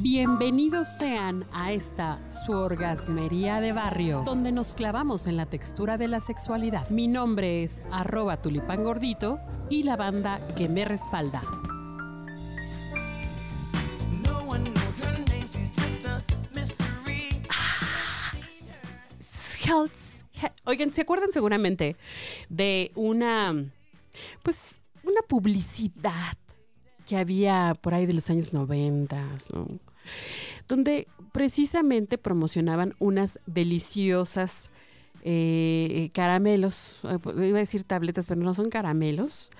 Bienvenidos sean a esta su orgasmería de barrio, donde nos clavamos en la textura de la sexualidad. Mi nombre es arroba tulipán gordito y la banda que me respalda. Oigan, ¿se acuerdan seguramente de una, pues, una publicidad que había por ahí de los años 90, ¿no? Donde precisamente promocionaban unas deliciosas eh, caramelos, eh, iba a decir tabletas, pero no son caramelos,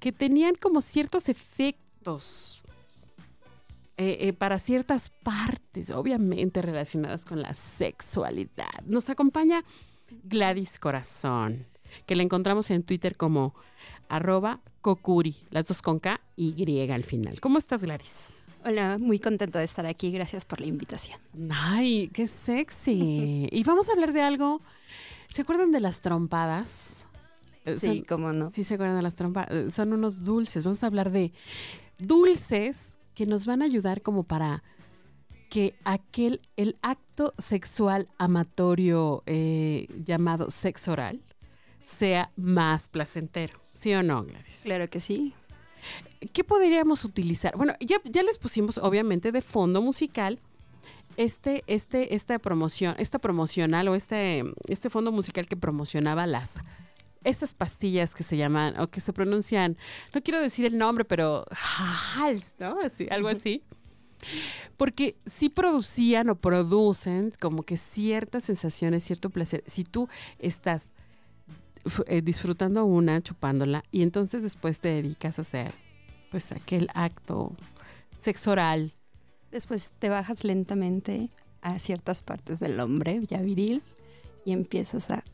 que tenían como ciertos efectos eh, para ciertas partes, obviamente relacionadas con la sexualidad. Nos acompaña Gladys Corazón, que la encontramos en Twitter como arroba Kokuri, las dos con K y Y al final. ¿Cómo estás, Gladys? Hola, muy contenta de estar aquí. Gracias por la invitación. Ay, qué sexy. y vamos a hablar de algo. ¿Se acuerdan de las trompadas? Eh, Sí, son- cómo no. Sí, se acuerdan de las trompadas. Eh, Son unos dulces. Vamos a hablar de dulces que nos van a ayudar como para que aquel, el acto sexual amatorio eh, llamado sexo oral sea más placentero. ¿Sí o no, Gladys? Claro que sí. ¿Qué podríamos utilizar? Bueno, ya, ya les pusimos obviamente de fondo musical este, este, esta promoción, esta promocional o este, este fondo musical que promocionaba las estas pastillas que se llaman o que se pronuncian, no quiero decir el nombre, pero Hals, ¿no? Así, algo así. Porque sí producían o producen como que ciertas sensaciones, cierto placer. Si tú estás eh, disfrutando una, chupándola, y entonces después te dedicas a hacer pues aquel acto sexo oral. Después te bajas lentamente a ciertas partes del hombre, ya viril, y empiezas a,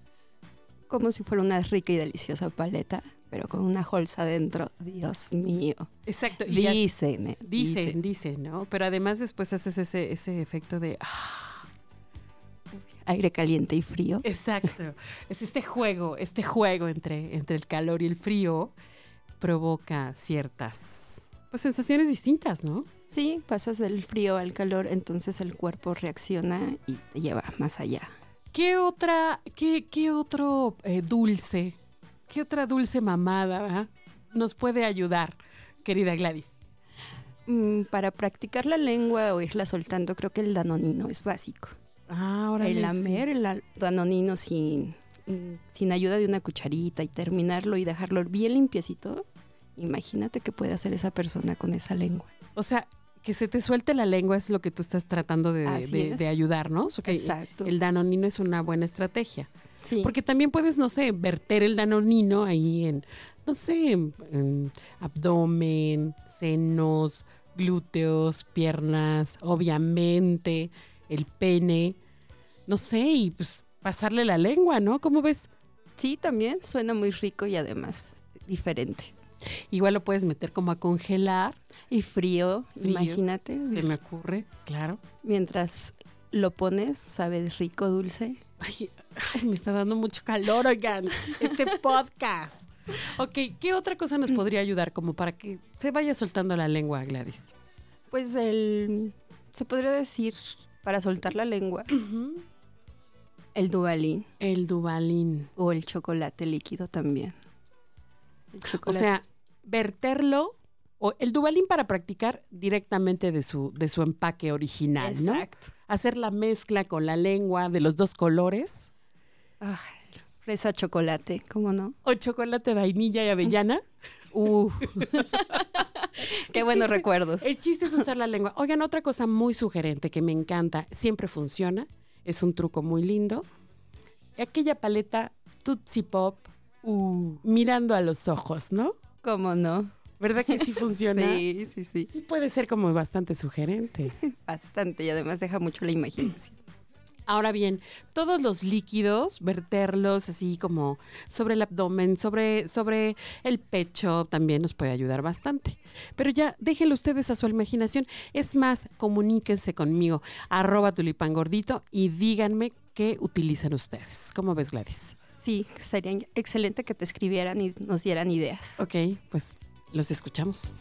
como si fuera una rica y deliciosa paleta, pero con una holza adentro. Dios mío. Exacto. Y ya- Dicen, eh, dicen, dicen, ¿no? Pero además después haces ese, ese efecto de... ah, Aire caliente y frío. exacto. es este juego, este juego entre, entre el calor y el frío provoca ciertas pues, sensaciones distintas, ¿no? Sí, pasas del frío al calor, entonces el cuerpo reacciona y te lleva más allá. ¿Qué otra, qué, qué otro eh, dulce, qué otra dulce mamada ah, nos puede ayudar, querida Gladys? Mm, para practicar la lengua o irla soltando, creo que el danonino es básico. Ah, ahora el lamer el danonino sin, sin ayuda de una cucharita y terminarlo y dejarlo bien limpiecito, imagínate qué puede hacer esa persona con esa lengua. O sea, que se te suelte la lengua es lo que tú estás tratando de, ayudarnos. Exacto. El danonino es una buena estrategia. Sí, Porque también puedes, no sé, verter el danonino ahí en, no sé, en, en abdomen, senos, glúteos, piernas, obviamente, el pene, no sé, y pues pasarle la lengua, ¿no? ¿Cómo ves? sí, también suena muy rico y además diferente. Igual lo puedes meter como a congelar, Y frío, Frío, imagínate. se me ocurre, claro. Mientras lo pones, sabe rico, dulce. Ay, ay, me está dando mucho calor, oigan, este podcast. Ok, ¿qué otra cosa nos podría ayudar como para que se vaya soltando la lengua, Gladys? Pues el, se podría decir, para soltar la lengua, el duvalín El Dubalín. o el chocolate líquido también. El O chocolate. sea, verterlo, o el Dubalín para practicar directamente de su, de su empaque original, ¿no? Exacto. Hacer la mezcla con la lengua de los dos colores, Ay, fresa chocolate, ¿cómo no? o chocolate, vainilla y avellana. Uh. Qué buenos chiste- recuerdos. El chiste es usar la lengua. Oigan, otra cosa muy sugerente que me encanta, siempre funciona, es un truco muy lindo. Aquella paleta Tootsie Pop, uh, mirando a los ojos, ¿no? ¿Cómo no? ¿Verdad que sí funciona? Sí, sí, sí. Sí puede ser como bastante sugerente. Bastante y además deja mucho la imaginación. Ahora bien, todos los líquidos, verterlos así como sobre el abdomen, sobre, sobre el pecho, también nos puede ayudar bastante. Pero ya, déjenlo ustedes a su imaginación. Es más, comuníquense conmigo, arroba tulipán gordito, y díganme qué utilizan ustedes. ¿Cómo ves, Gladys? Sí, sería excelente que te escribieran y nos dieran ideas. Ok, pues los escuchamos.